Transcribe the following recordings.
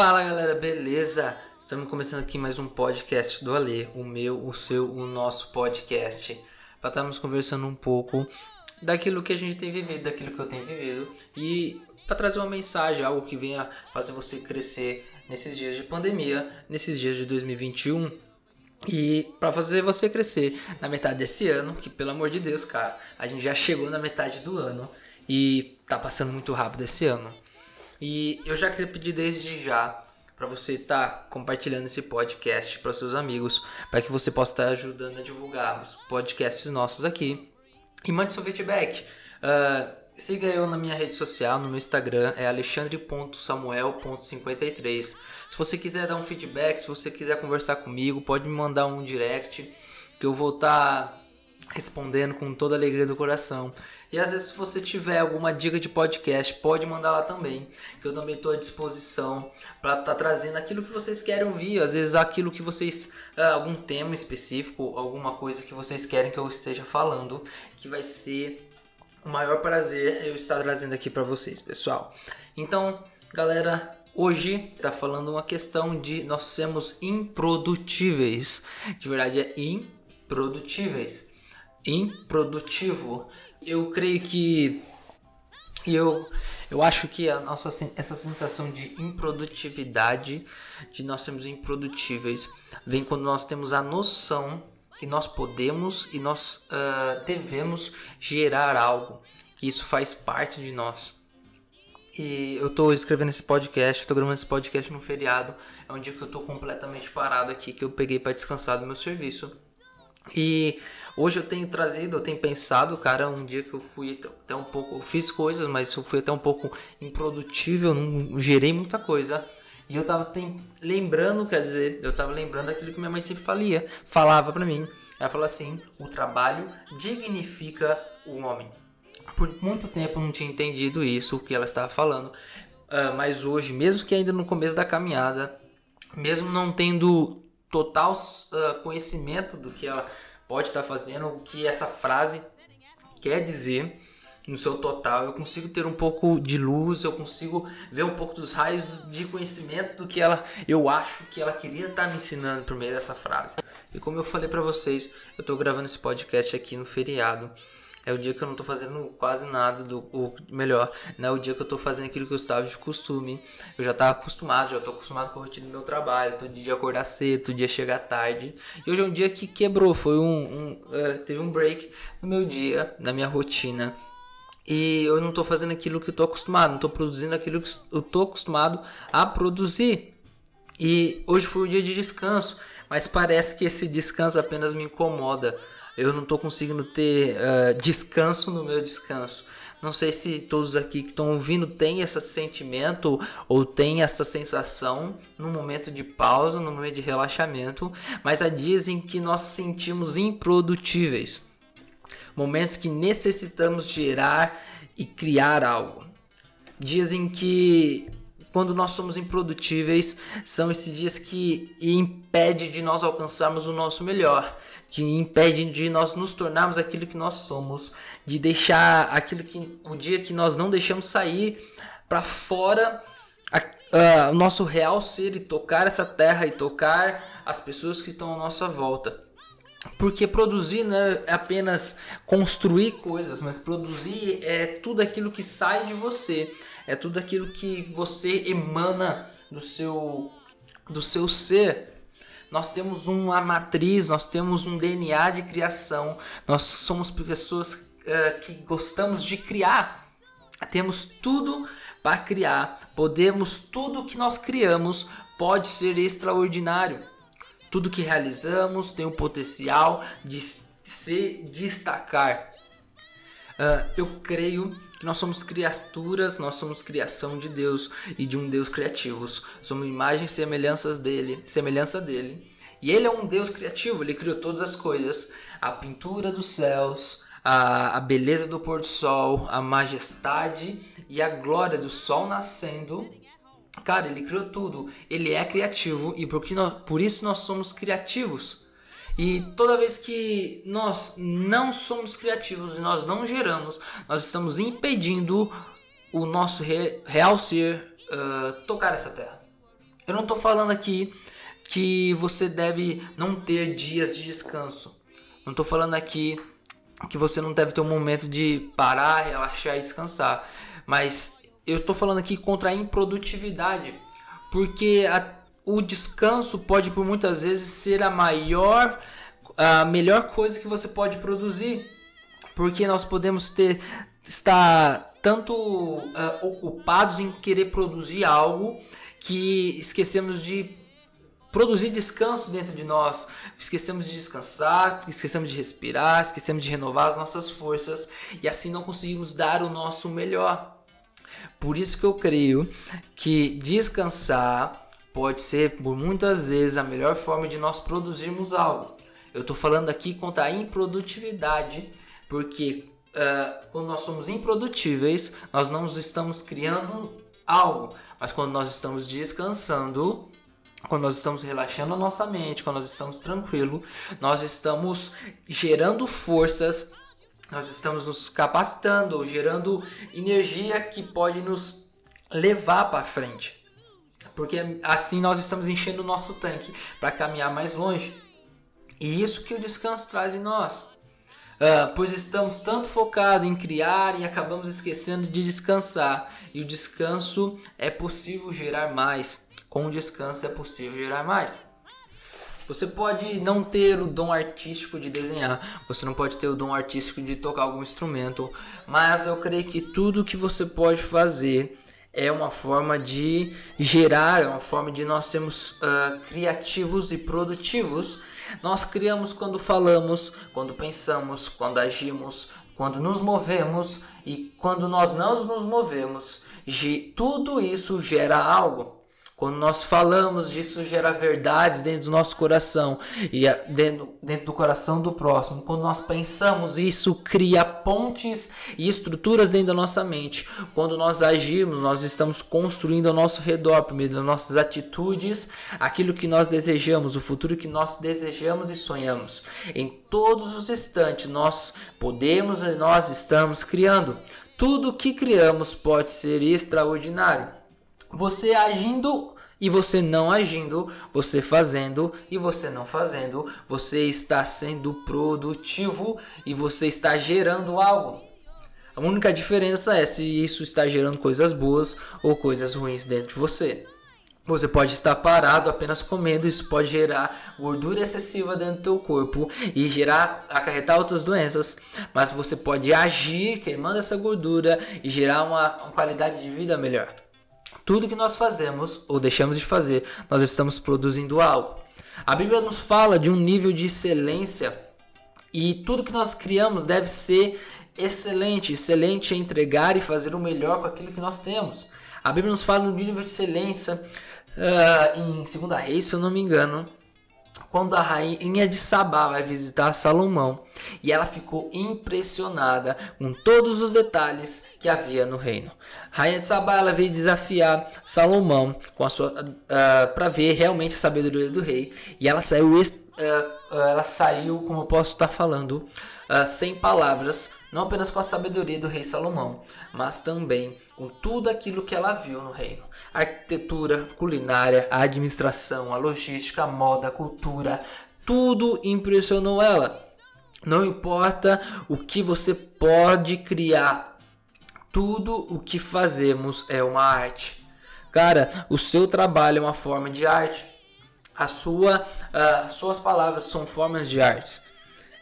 Fala galera, beleza? Estamos começando aqui mais um podcast do Alê, o meu, o seu, o nosso podcast, para estarmos conversando um pouco daquilo que a gente tem vivido, daquilo que eu tenho vivido e para trazer uma mensagem, algo que venha fazer você crescer nesses dias de pandemia, nesses dias de 2021 e para fazer você crescer na metade desse ano, que pelo amor de Deus, cara, a gente já chegou na metade do ano e tá passando muito rápido esse ano. E eu já queria pedir desde já para você estar tá compartilhando esse podcast para seus amigos, para que você possa estar tá ajudando a divulgar os podcasts nossos aqui. E mande seu feedback. Uh, siga eu na minha rede social, no meu Instagram, é alexandre.samuel.53. Se você quiser dar um feedback, se você quiser conversar comigo, pode me mandar um direct que eu vou estar tá respondendo com toda a alegria do coração. E às vezes, se você tiver alguma dica de podcast, pode mandar lá também, que eu também estou à disposição para estar tá trazendo aquilo que vocês querem ouvir, às vezes aquilo que vocês, ah, algum tema específico, alguma coisa que vocês querem que eu esteja falando, que vai ser o maior prazer eu estar trazendo aqui para vocês, pessoal. Então, galera, Hoje está falando uma questão de nós sermos improdutíveis. De verdade é improdutíveis. Improdutivo eu creio que eu eu acho que a nossa essa sensação de improdutividade, de nós sermos improdutíveis, vem quando nós temos a noção que nós podemos e nós uh, devemos gerar algo, que isso faz parte de nós. E eu estou escrevendo esse podcast, estou gravando esse podcast no feriado, é um dia que eu estou completamente parado aqui, que eu peguei para descansar do meu serviço. E Hoje eu tenho trazido, eu tenho pensado, cara, um dia que eu fui até um pouco, fiz coisas, mas eu fui até um pouco improdutível, não gerei muita coisa. E eu tava tem, lembrando, quer dizer, eu tava lembrando daquilo que minha mãe sempre falia, falava para mim. Ela falou assim: "O trabalho dignifica o homem". Por muito tempo eu não tinha entendido isso, o que ela estava falando. Uh, mas hoje, mesmo que ainda no começo da caminhada, mesmo não tendo total uh, conhecimento do que ela pode estar fazendo, o que essa frase quer dizer no seu total. Eu consigo ter um pouco de luz, eu consigo ver um pouco dos raios de conhecimento do que ela, eu acho que ela queria estar me ensinando por meio dessa frase. E como eu falei para vocês, eu estou gravando esse podcast aqui no feriado. É o dia que eu não tô fazendo quase nada do melhor, né? O dia que eu tô fazendo aquilo que eu estava de costume. Eu já tava acostumado, já tô acostumado com a rotina do meu trabalho, todo dia acordar cedo, todo dia chegar tarde. E hoje é um dia que quebrou, foi um, um uh, teve um break no meu dia, na minha rotina. E eu não tô fazendo aquilo que eu tô acostumado, não tô produzindo aquilo que eu tô acostumado a produzir. E hoje foi um dia de descanso, mas parece que esse descanso apenas me incomoda eu não estou conseguindo ter uh, descanso no meu descanso. Não sei se todos aqui que estão ouvindo têm esse sentimento ou têm essa sensação no momento de pausa, no momento de relaxamento, mas há dias em que nós sentimos improdutíveis. Momentos que necessitamos gerar e criar algo. Dias em que quando nós somos improdutíveis, são esses dias que impede de nós alcançarmos o nosso melhor que impede de nós nos tornarmos aquilo que nós somos, de deixar aquilo que o dia que nós não deixamos sair para fora o nosso real ser e tocar essa terra e tocar as pessoas que estão à nossa volta. Porque produzir não é apenas construir coisas, mas produzir é tudo aquilo que sai de você, é tudo aquilo que você emana do seu do seu ser nós temos uma matriz, nós temos um DNA de criação, nós somos pessoas uh, que gostamos de criar. Temos tudo para criar, podemos, tudo que nós criamos pode ser extraordinário. Tudo que realizamos tem o potencial de se destacar. Uh, eu creio que nós somos criaturas, nós somos criação de Deus e de um Deus criativos. Somos imagens e semelhanças dele, semelhança dele. E ele é um Deus criativo, ele criou todas as coisas, a pintura dos céus, a, a beleza do pôr do sol, a majestade e a glória do sol nascendo. Cara, ele criou tudo. Ele é criativo e por, nós, por isso nós somos criativos. E toda vez que nós não somos criativos e nós não geramos, nós estamos impedindo o nosso re real ser uh, tocar essa terra. Eu não estou falando aqui que você deve não ter dias de descanso. Não estou falando aqui que você não deve ter um momento de parar, relaxar e descansar. Mas eu estou falando aqui contra a improdutividade. Porque a, o descanso pode por muitas vezes ser a maior, a melhor coisa que você pode produzir. Porque nós podemos ter estar tanto uh, ocupados em querer produzir algo que esquecemos de produzir descanso dentro de nós. Esquecemos de descansar, esquecemos de respirar, esquecemos de renovar as nossas forças e assim não conseguimos dar o nosso melhor. Por isso que eu creio que descansar pode ser por muitas vezes a melhor forma de nós produzirmos algo. Eu estou falando aqui contra a improdutividade, porque uh, quando nós somos improdutíveis, nós não estamos criando algo, mas quando nós estamos descansando, quando nós estamos relaxando a nossa mente, quando nós estamos tranquilo, nós estamos gerando forças, nós estamos nos capacitando, gerando energia que pode nos levar para frente. Porque assim nós estamos enchendo o nosso tanque para caminhar mais longe. E isso que o descanso traz em nós. Uh, pois estamos tanto focados em criar e acabamos esquecendo de descansar. E o descanso é possível gerar mais. Com o descanso é possível gerar mais. Você pode não ter o dom artístico de desenhar, você não pode ter o dom artístico de tocar algum instrumento, mas eu creio que tudo que você pode fazer é uma forma de gerar, é uma forma de nós sermos uh, criativos e produtivos nós criamos quando falamos, quando pensamos, quando agimos, quando nos movemos e quando nós não nos movemos. Tudo isso gera algo. Quando nós falamos disso, gera verdades dentro do nosso coração e dentro, dentro do coração do próximo. Quando nós pensamos, isso cria pontes e estruturas dentro da nossa mente. Quando nós agimos, nós estamos construindo ao nosso redor, por meio das nossas atitudes, aquilo que nós desejamos, o futuro que nós desejamos e sonhamos. Em todos os instantes, nós podemos e nós estamos criando. Tudo que criamos pode ser extraordinário. Você agindo e você não agindo, você fazendo e você não fazendo, você está sendo produtivo e você está gerando algo. A única diferença é se isso está gerando coisas boas ou coisas ruins dentro de você. Você pode estar parado apenas comendo, isso pode gerar gordura excessiva dentro do teu corpo e gerar acarretar outras doenças, mas você pode agir queimando essa gordura e gerar uma, uma qualidade de vida melhor. Tudo que nós fazemos ou deixamos de fazer, nós estamos produzindo algo. A Bíblia nos fala de um nível de excelência e tudo que nós criamos deve ser excelente. Excelente é entregar e fazer o melhor com aquilo que nós temos. A Bíblia nos fala de um nível de excelência uh, em 2 Reis, se eu não me engano, quando a rainha de Sabá vai visitar Salomão e ela ficou impressionada com todos os detalhes que havia no reino. A rainha de Sabá ela veio desafiar Salomão com a sua uh, ah, para ver realmente a sabedoria do rei e ela saiu uh, ela saiu como eu posso estar falando sem palavras não apenas com a sabedoria do rei Salomão, mas também com tudo aquilo que ela viu no reino. Arquitetura, culinária, administração, a logística, a moda, a cultura, tudo impressionou ela. Não importa o que você pode criar, tudo o que fazemos é uma arte. Cara, o seu trabalho é uma forma de arte. A sua, uh, as suas palavras são formas de arte.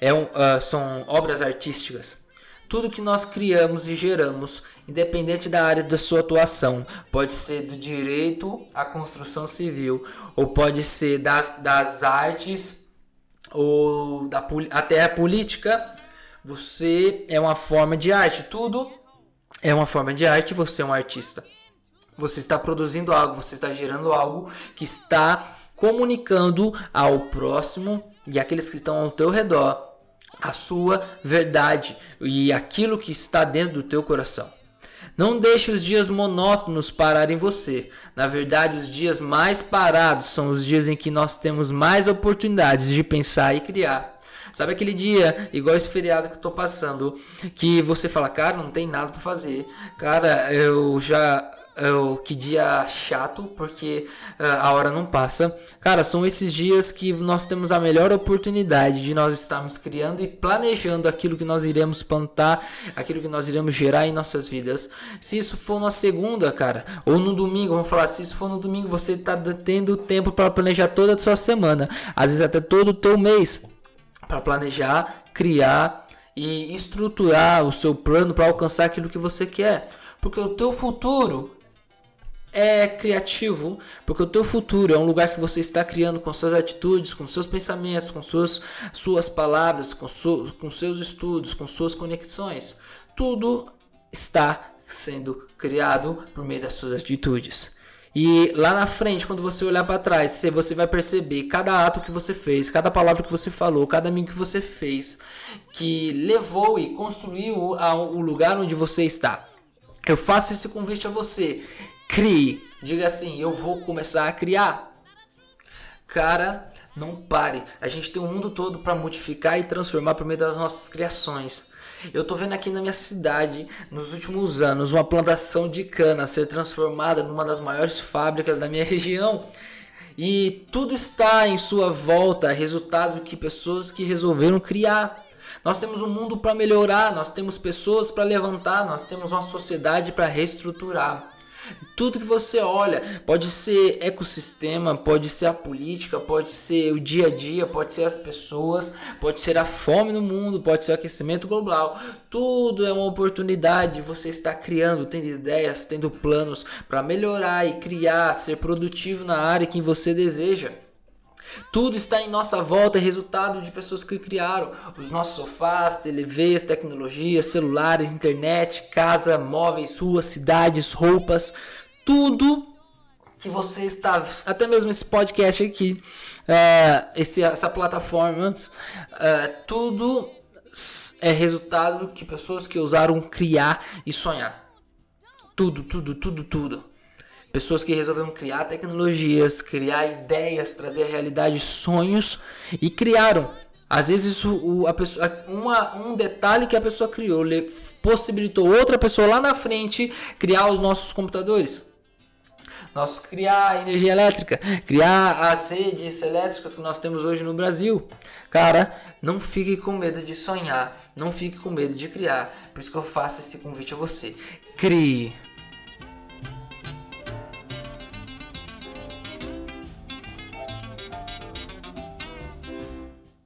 É um, uh, são obras artísticas. Tudo que nós criamos e geramos, independente da área da sua atuação, pode ser do direito à construção civil, ou pode ser das, artes, ou da, até a política, você é uma forma de arte. Tudo é uma forma de arte, você é um artista. Você está produzindo algo, você está gerando algo que está comunicando ao próximo e aqueles que estão ao teu redor a sua verdade e aquilo que está dentro do teu coração. Não deixe os dias monótonos pararem você. Na verdade, os dias mais parados são os dias em que nós temos mais oportunidades de pensar e criar. Sabe aquele dia, igual esse feriado que eu tô passando, que você fala, cara, não tem nada para fazer. Cara, eu já oh, que dia chato, porque uh, a hora não passa. Cara, são esses dias que nós temos a melhor oportunidade de nós estarmos criando e planejando aquilo que nós iremos plantar, aquilo que nós iremos gerar em nossas vidas. Se isso for na segunda, cara, ou no domingo, vamos falar, se isso for no domingo, você está tendo tempo para planejar toda a sua semana, às vezes até todo o teu mês, para planejar, criar e estruturar o seu plano para alcançar aquilo que você quer. Porque o teu futuro é criativo, porque o teu futuro é um lugar que você está criando com suas atitudes, com seus pensamentos, com suas, suas palavras, com, su, com seus estudos, com suas conexões. Tudo está sendo criado por meio das suas atitudes. E lá na frente, quando você olhar para trás, você vai perceber cada ato que você fez, cada palavra que você falou, cada amigo que você fez, que levou e construiu o lugar onde você está. Eu faço esse convite a você. Crie. Diga assim: eu vou começar a criar. Cara, não pare. A gente tem o mundo todo para modificar e transformar por meio das nossas criações. Eu tô vendo aqui na minha cidade, nos últimos anos, uma plantação de cana ser transformada numa das maiores fábricas da minha região. E tudo está em sua volta, resultado que pessoas que resolveram criar. Nós temos um mundo para melhorar, nós temos pessoas para levantar, nós temos uma sociedade para reestruturar. Tudo que você olha, pode ser ecossistema, pode ser a política, pode ser o dia a dia, pode ser as pessoas, pode ser a fome no mundo, pode ser o aquecimento global. Tudo é uma oportunidade. Você está criando, tendo ideias, tendo planos para melhorar e criar, ser produtivo na área que você deseja. Tudo está em nossa volta, é resultado de pessoas que criaram os nossos sofás, TVs, tecnologias, celulares, internet, casa, móveis, ruas, cidades, roupas, tudo que você está, até mesmo esse podcast aqui, uh, esse, essa plataforma, uh, tudo é resultado que pessoas que ousaram criar e sonhar. Tudo, tudo, tudo, tudo. Pessoas que resolveram criar tecnologias, criar ideias, trazer à realidade sonhos e criaram. Às vezes o, a pessoa, uma, um detalhe que a pessoa criou possibilitou outra pessoa lá na frente criar os nossos computadores. Nós criar energia elétrica, criar as redes elétricas que nós temos hoje no Brasil. Cara, não fique com medo de sonhar, não fique com medo de criar. Por isso que eu faço esse convite a você. Crie.